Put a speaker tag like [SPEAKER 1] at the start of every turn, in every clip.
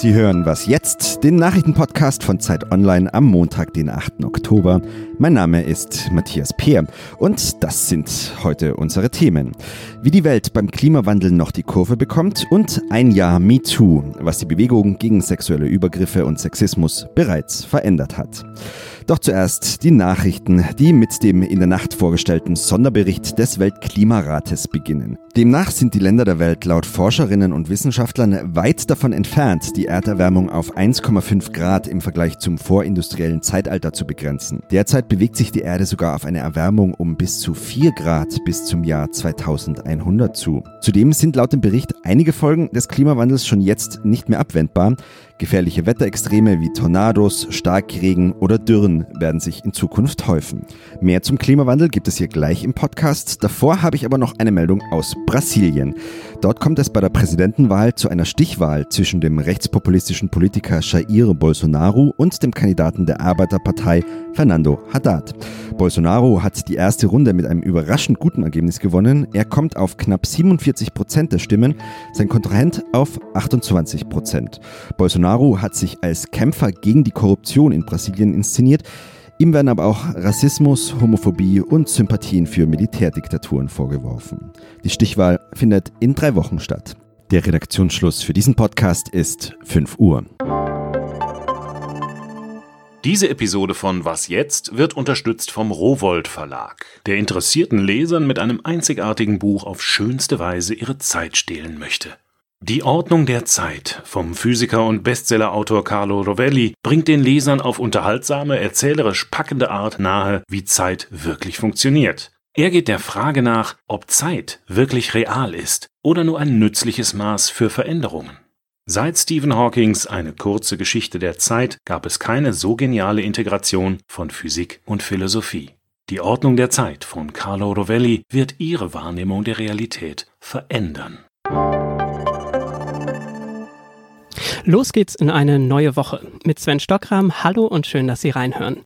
[SPEAKER 1] Sie hören was jetzt, den Nachrichtenpodcast von Zeit Online am Montag, den 8. Oktober. Mein Name ist Matthias Peer und das sind heute unsere Themen. Wie die Welt beim Klimawandel noch die Kurve bekommt und ein Jahr MeToo, was die Bewegung gegen sexuelle Übergriffe und Sexismus bereits verändert hat. Doch zuerst die Nachrichten, die mit dem in der Nacht vorgestellten Sonderbericht des Weltklimarates beginnen. Demnach sind die Länder der Welt laut Forscherinnen und Wissenschaftlern weit davon entfernt, die Erderwärmung auf 1,5 Grad im Vergleich zum vorindustriellen Zeitalter zu begrenzen. Derzeit bewegt sich die Erde sogar auf eine Erwärmung um bis zu 4 Grad bis zum Jahr 2100 zu. Zudem sind laut dem Bericht einige Folgen des Klimawandels schon jetzt nicht mehr abwendbar. Gefährliche Wetterextreme wie Tornados, Starkregen oder Dürren werden sich in Zukunft häufen. Mehr zum Klimawandel gibt es hier gleich im Podcast. Davor habe ich aber noch eine Meldung aus Brasilien. Dort kommt es bei der Präsidentenwahl zu einer Stichwahl zwischen dem rechtspopulistischen Politiker Jair Bolsonaro und dem Kandidaten der Arbeiterpartei Fernando Haddad. Bolsonaro hat die erste Runde mit einem überraschend guten Ergebnis gewonnen. Er kommt auf knapp 47 Prozent der Stimmen, sein Kontrahent auf 28 Prozent. Bolsonaro hat sich als Kämpfer gegen die Korruption in Brasilien inszeniert. Ihm werden aber auch Rassismus, Homophobie und Sympathien für Militärdiktaturen vorgeworfen. Die Stichwahl findet in drei Wochen statt. Der Redaktionsschluss für diesen Podcast ist 5 Uhr.
[SPEAKER 2] Diese Episode von Was jetzt wird unterstützt vom Rowold Verlag, der interessierten Lesern mit einem einzigartigen Buch auf schönste Weise ihre Zeit stehlen möchte. Die Ordnung der Zeit vom Physiker und Bestsellerautor Carlo Rovelli bringt den Lesern auf unterhaltsame, erzählerisch packende Art nahe, wie Zeit wirklich funktioniert. Er geht der Frage nach, ob Zeit wirklich real ist oder nur ein nützliches Maß für Veränderungen. Seit Stephen Hawkings eine kurze Geschichte der Zeit gab es keine so geniale Integration von Physik und Philosophie. Die Ordnung der Zeit von Carlo Rovelli wird ihre Wahrnehmung der Realität verändern.
[SPEAKER 3] Los geht's in eine neue Woche mit Sven Stockram. Hallo und schön, dass Sie reinhören.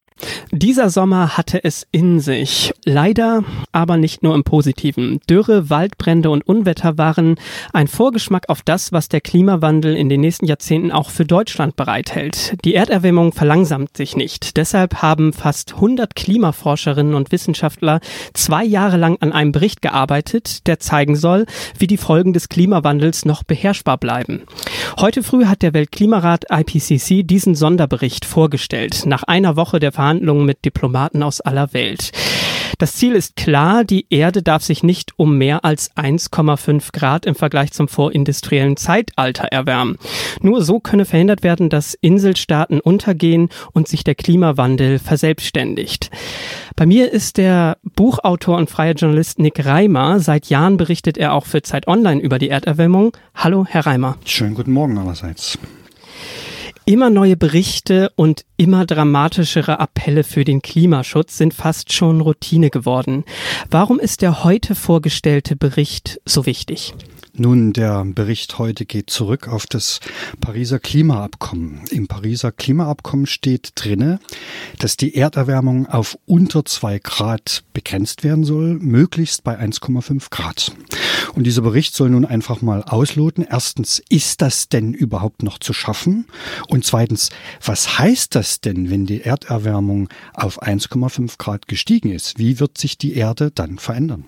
[SPEAKER 3] Dieser Sommer hatte es in sich. Leider aber nicht nur im Positiven. Dürre, Waldbrände und Unwetter waren ein Vorgeschmack auf das, was der Klimawandel in den nächsten Jahrzehnten auch für Deutschland bereithält. Die Erderwärmung verlangsamt sich nicht. Deshalb haben fast 100 Klimaforscherinnen und Wissenschaftler zwei Jahre lang an einem Bericht gearbeitet, der zeigen soll, wie die Folgen des Klimawandels noch beherrschbar bleiben. Heute früh hat der Weltklimarat IPCC diesen Sonderbericht vorgestellt. Nach einer Woche der Verhandlungen mit Diplomaten aus aller Welt. Das Ziel ist klar, die Erde darf sich nicht um mehr als 1,5 Grad im Vergleich zum vorindustriellen Zeitalter erwärmen. Nur so könne verhindert werden, dass Inselstaaten untergehen und sich der Klimawandel verselbstständigt. Bei mir ist der Buchautor und freie Journalist Nick Reimer. Seit Jahren berichtet er auch für Zeit Online über die Erderwärmung. Hallo, Herr Reimer.
[SPEAKER 4] Schönen guten Morgen allerseits.
[SPEAKER 3] Immer neue Berichte und immer dramatischere Appelle für den Klimaschutz sind fast schon Routine geworden. Warum ist der heute vorgestellte Bericht so wichtig?
[SPEAKER 4] Nun, der Bericht heute geht zurück auf das Pariser Klimaabkommen. Im Pariser Klimaabkommen steht drinne, dass die Erderwärmung auf unter zwei Grad begrenzt werden soll, möglichst bei 1,5 Grad. Und dieser Bericht soll nun einfach mal ausloten. Erstens, ist das denn überhaupt noch zu schaffen? Und zweitens, was heißt das denn, wenn die Erderwärmung auf 1,5 Grad gestiegen ist? Wie wird sich die Erde dann verändern?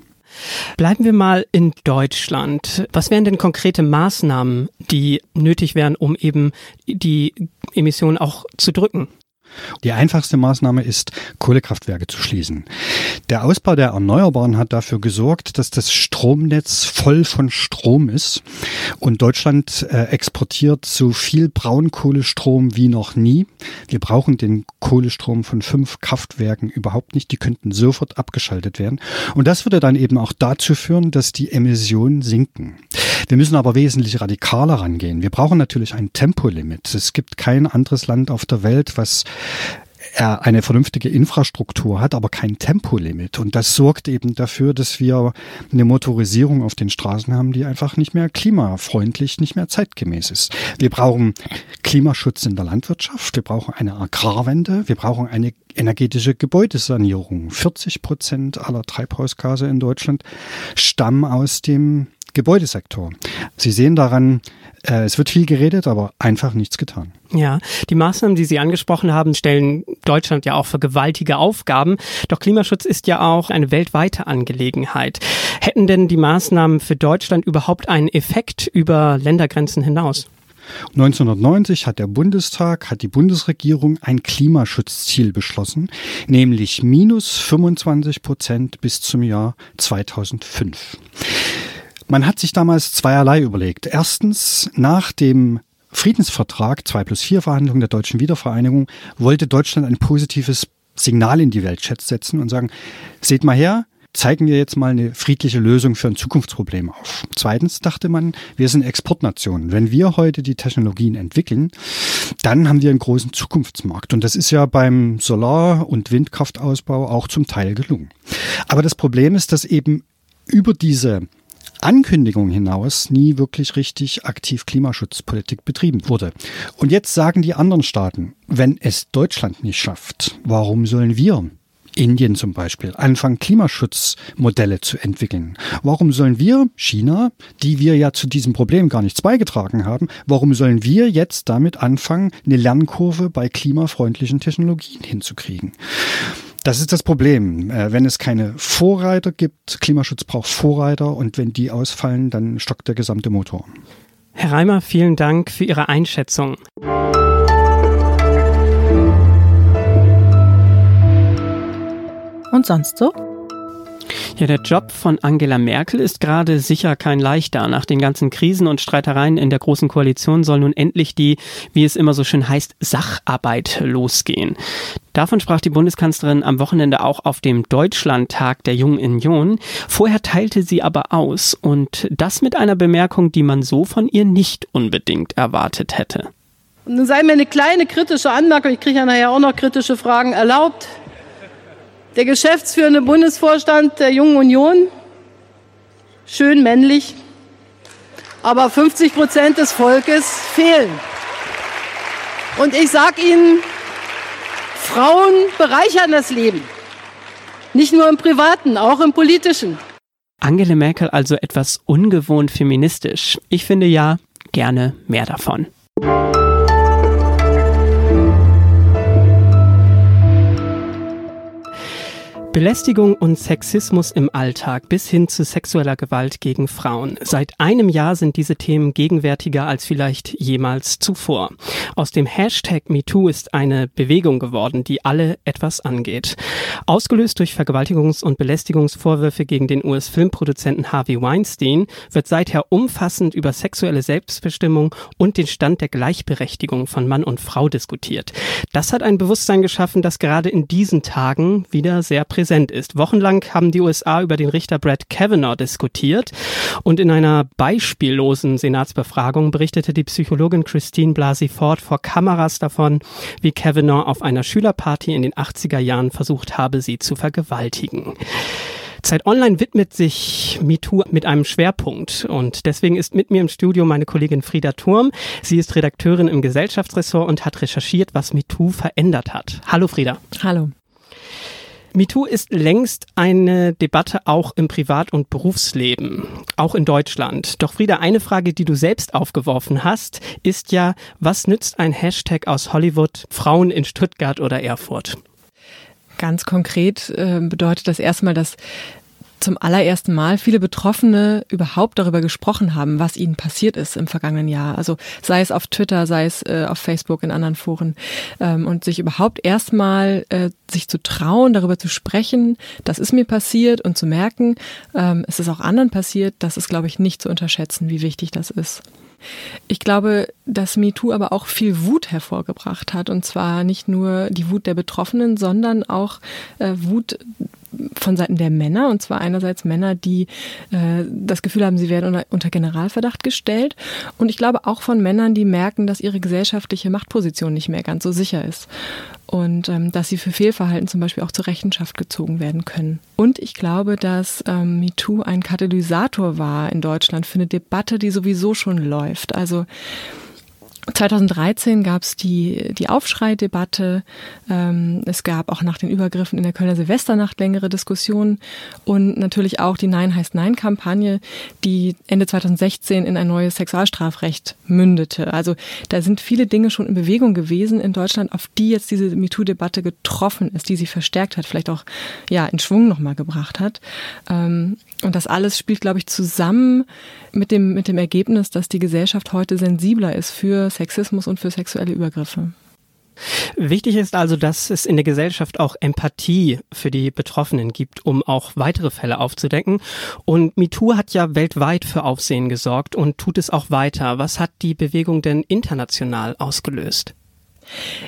[SPEAKER 3] Bleiben wir mal in Deutschland. Was wären denn konkrete Maßnahmen, die nötig wären, um eben die Emissionen auch zu drücken?
[SPEAKER 4] Die einfachste Maßnahme ist, Kohlekraftwerke zu schließen. Der Ausbau der Erneuerbaren hat dafür gesorgt, dass das Stromnetz voll von Strom ist und Deutschland äh, exportiert so viel Braunkohlestrom wie noch nie. Wir brauchen den Kohlestrom von fünf Kraftwerken überhaupt nicht. Die könnten sofort abgeschaltet werden. Und das würde dann eben auch dazu führen, dass die Emissionen sinken. Wir müssen aber wesentlich radikaler rangehen. Wir brauchen natürlich ein Tempolimit. Es gibt kein anderes Land auf der Welt, was er eine vernünftige Infrastruktur hat, aber kein Tempolimit. Und das sorgt eben dafür, dass wir eine Motorisierung auf den Straßen haben, die einfach nicht mehr klimafreundlich, nicht mehr zeitgemäß ist. Wir brauchen Klimaschutz in der Landwirtschaft, wir brauchen eine Agrarwende, wir brauchen eine energetische Gebäudesanierung. 40 Prozent aller Treibhausgase in Deutschland stammen aus dem Gebäudesektor. Sie sehen daran, Äh, es wird viel geredet, aber einfach nichts getan.
[SPEAKER 3] Ja, die Maßnahmen, die Sie angesprochen haben, stellen Deutschland ja auch für gewaltige Aufgaben. Doch Klimaschutz ist ja auch eine weltweite Angelegenheit. Hätten denn die Maßnahmen für Deutschland überhaupt einen Effekt über Ländergrenzen hinaus?
[SPEAKER 4] 1990 hat der Bundestag, hat die Bundesregierung ein Klimaschutzziel beschlossen, nämlich minus 25 Prozent bis zum Jahr 2005. Man hat sich damals zweierlei überlegt. Erstens, nach dem Friedensvertrag 2 plus 4 Verhandlungen der deutschen Wiedervereinigung wollte Deutschland ein positives Signal in die Welt setzen und sagen, seht mal her, zeigen wir jetzt mal eine friedliche Lösung für ein Zukunftsproblem auf. Zweitens dachte man, wir sind Exportnationen. Wenn wir heute die Technologien entwickeln, dann haben wir einen großen Zukunftsmarkt. Und das ist ja beim Solar- und Windkraftausbau auch zum Teil gelungen. Aber das Problem ist, dass eben über diese Ankündigung hinaus nie wirklich richtig aktiv Klimaschutzpolitik betrieben wurde. Und jetzt sagen die anderen Staaten, wenn es Deutschland nicht schafft, warum sollen wir Indien zum Beispiel, anfangen, Klimaschutzmodelle zu entwickeln. Warum sollen wir, China, die wir ja zu diesem Problem gar nichts beigetragen haben, warum sollen wir jetzt damit anfangen, eine Lernkurve bei klimafreundlichen Technologien hinzukriegen? Das ist das Problem. Äh, wenn es keine Vorreiter gibt, Klimaschutz braucht Vorreiter und wenn die ausfallen, dann stockt der gesamte Motor.
[SPEAKER 3] Herr Reimer, vielen Dank für Ihre Einschätzung.
[SPEAKER 5] Und sonst so?
[SPEAKER 3] Ja, der Job von Angela Merkel ist gerade sicher kein leichter. Nach den ganzen Krisen und Streitereien in der Großen Koalition soll nun endlich die, wie es immer so schön heißt, Sacharbeit losgehen. Davon sprach die Bundeskanzlerin am Wochenende auch auf dem Deutschlandtag der Jungen Union. Vorher teilte sie aber aus und das mit einer Bemerkung, die man so von ihr nicht unbedingt erwartet hätte.
[SPEAKER 6] Und nun sei mir eine kleine kritische Anmerkung, ich kriege ja nachher auch noch kritische Fragen erlaubt der geschäftsführende Bundesvorstand der Jungen Union, schön männlich, aber 50 Prozent des Volkes fehlen. Und ich sage Ihnen, Frauen bereichern das Leben. Nicht nur im privaten, auch im politischen.
[SPEAKER 3] Angela Merkel also etwas ungewohnt feministisch. Ich finde ja gerne mehr davon. Belästigung und Sexismus im Alltag bis hin zu sexueller Gewalt gegen Frauen. Seit einem Jahr sind diese Themen gegenwärtiger als vielleicht jemals zuvor. Aus dem Hashtag MeToo ist eine Bewegung geworden, die alle etwas angeht. Ausgelöst durch Vergewaltigungs- und Belästigungsvorwürfe gegen den US-Filmproduzenten Harvey Weinstein wird seither umfassend über sexuelle Selbstbestimmung und den Stand der Gleichberechtigung von Mann und Frau diskutiert. Das hat ein Bewusstsein geschaffen, das gerade in diesen Tagen wieder sehr präsent präsent ist. Wochenlang haben die USA über den Richter Brett Kavanaugh diskutiert und in einer beispiellosen Senatsbefragung berichtete die Psychologin Christine Blasey Ford vor Kameras davon, wie Kavanaugh auf einer Schülerparty in den 80er Jahren versucht habe, sie zu vergewaltigen. Zeit Online widmet sich MeToo mit einem Schwerpunkt und deswegen ist mit mir im Studio meine Kollegin Frieda Turm. Sie ist Redakteurin im Gesellschaftsressort und hat recherchiert, was MeToo verändert hat. Hallo Frieda.
[SPEAKER 5] Hallo.
[SPEAKER 3] MeToo ist längst eine Debatte auch im Privat- und Berufsleben, auch in Deutschland. Doch Frieda, eine Frage, die du selbst aufgeworfen hast, ist ja, was nützt ein Hashtag aus Hollywood Frauen in Stuttgart oder Erfurt?
[SPEAKER 5] Ganz konkret äh, bedeutet das erstmal, dass zum allerersten Mal viele Betroffene überhaupt darüber gesprochen haben, was ihnen passiert ist im vergangenen Jahr. Also sei es auf Twitter, sei es äh, auf Facebook, in anderen Foren. Ähm, und sich überhaupt erstmal äh, sich zu trauen, darüber zu sprechen, das ist mir passiert und zu merken, ähm, es ist auch anderen passiert, das ist, glaube ich, nicht zu unterschätzen, wie wichtig das ist. Ich glaube, dass MeToo aber auch viel Wut hervorgebracht hat. Und zwar nicht nur die Wut der Betroffenen, sondern auch äh, Wut von Seiten der Männer, und zwar einerseits Männer, die äh, das Gefühl haben, sie werden unter, unter, Generalverdacht gestellt, und ich glaube auch von Männern, die merken, dass ihre gesellschaftliche Machtposition nicht mehr ganz so sicher ist und ähm, dass sie für Fehlverhalten zum Beispiel auch zur Rechenschaft gezogen werden können. Und ich glaube, dass ähm, MeToo ein Katalysator war in Deutschland für eine Debatte, die sowieso schon läuft. Also 2013 gab es die, die Aufschrei-Debatte. Ähm, es gab auch nach den Übergriffen in der Kölner Silvesternacht längere Diskussionen und natürlich auch die Nein heißt Nein-Kampagne, die Ende 2016 in ein neues Sexualstrafrecht mündete. Also da sind viele Dinge schon in Bewegung gewesen in Deutschland, auf die jetzt diese MeToo-Debatte getroffen ist, die sie verstärkt hat, vielleicht auch ja in Schwung nochmal gebracht hat. Ähm, und das alles spielt, glaube ich, zusammen mit dem, mit dem Ergebnis, dass die Gesellschaft heute sensibler ist für Sexismus und für sexuelle Übergriffe.
[SPEAKER 3] Wichtig ist also, dass es in der Gesellschaft auch Empathie für die Betroffenen gibt, um auch weitere Fälle aufzudecken. Und MeToo hat ja weltweit für Aufsehen gesorgt und tut es auch weiter. Was hat die Bewegung denn international ausgelöst?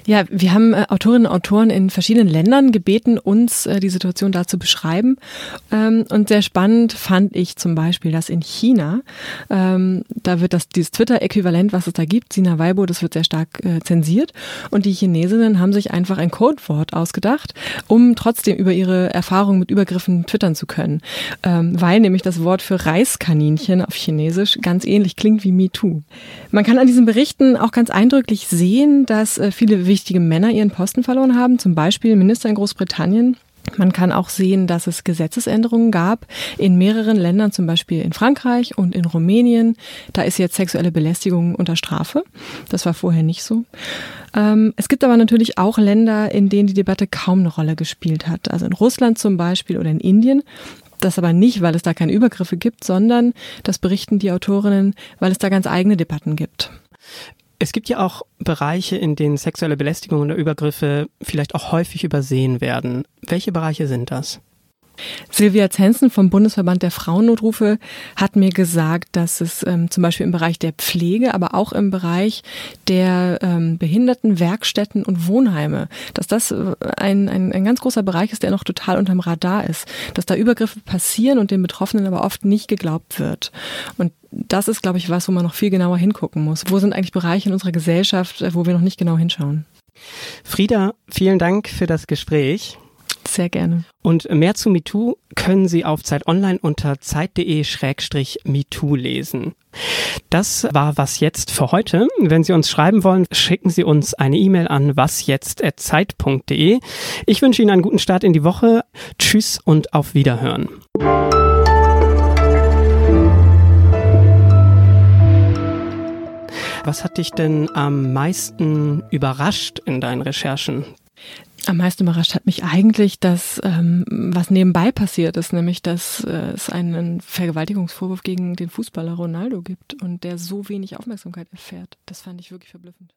[SPEAKER 5] Ja, wir haben äh, Autorinnen und Autoren in verschiedenen Ländern gebeten, uns äh, die Situation da zu beschreiben. Ähm, und sehr spannend fand ich zum Beispiel, dass in China, ähm, da wird das dieses Twitter-Äquivalent, was es da gibt, Sina Weibo, das wird sehr stark äh, zensiert. Und die Chinesinnen haben sich einfach ein Codewort ausgedacht, um trotzdem über ihre Erfahrungen mit Übergriffen twittern zu können. Ähm, weil nämlich das Wort für Reiskaninchen auf Chinesisch ganz ähnlich klingt wie MeToo. Man kann an diesen Berichten auch ganz eindrücklich sehen, dass viele wichtige Männer ihren Posten verloren haben, zum Beispiel Minister in Großbritannien. Man kann auch sehen, dass es Gesetzesänderungen gab in mehreren Ländern, zum Beispiel in Frankreich und in Rumänien. Da ist jetzt sexuelle Belästigung unter Strafe. Das war vorher nicht so. Ähm, es gibt aber natürlich auch Länder, in denen die Debatte kaum eine Rolle gespielt hat. Also in Russland zum Beispiel oder in Indien. Das aber nicht, weil es da keine Übergriffe gibt, sondern das berichten die Autorinnen, weil es da ganz eigene Debatten gibt.
[SPEAKER 3] Es gibt ja auch Bereiche, in denen sexuelle Belästigung oder Übergriffe vielleicht auch häufig übersehen werden. Welche Bereiche sind das?
[SPEAKER 5] Silvia Zensen vom Bundesverband der Frauennotrufe hat mir gesagt, dass es ähm, zum Beispiel im Bereich der Pflege, aber auch im Bereich der ähm, Behinderten, Werkstätten und Wohnheime, dass das äh, ein, ein, ein ganz großer Bereich ist, der noch total unterm Radar ist, dass da Übergriffe passieren und den Betroffenen aber oft nicht geglaubt wird. Und das ist, glaube ich, was, wo man noch viel genauer hingucken muss. Wo sind eigentlich Bereiche in unserer Gesellschaft, äh, wo wir noch nicht genau hinschauen?
[SPEAKER 3] Frieda, vielen Dank für das Gespräch.
[SPEAKER 5] Sehr gerne.
[SPEAKER 3] Und mehr zu MeToo können Sie auf Zeit Online unter zeit.de-MeToo lesen. Das war was jetzt für heute. Wenn Sie uns schreiben wollen, schicken Sie uns eine E-Mail an wasjetzt@zeit.de. Ich wünsche Ihnen einen guten Start in die Woche. Tschüss und auf Wiederhören. Was hat dich denn am meisten überrascht in deinen Recherchen?
[SPEAKER 5] Am meisten überrascht hat mich eigentlich, dass ähm, was nebenbei passiert ist, nämlich dass äh, es einen Vergewaltigungsvorwurf gegen den Fußballer Ronaldo gibt und der so wenig Aufmerksamkeit erfährt. Das fand ich wirklich verblüffend.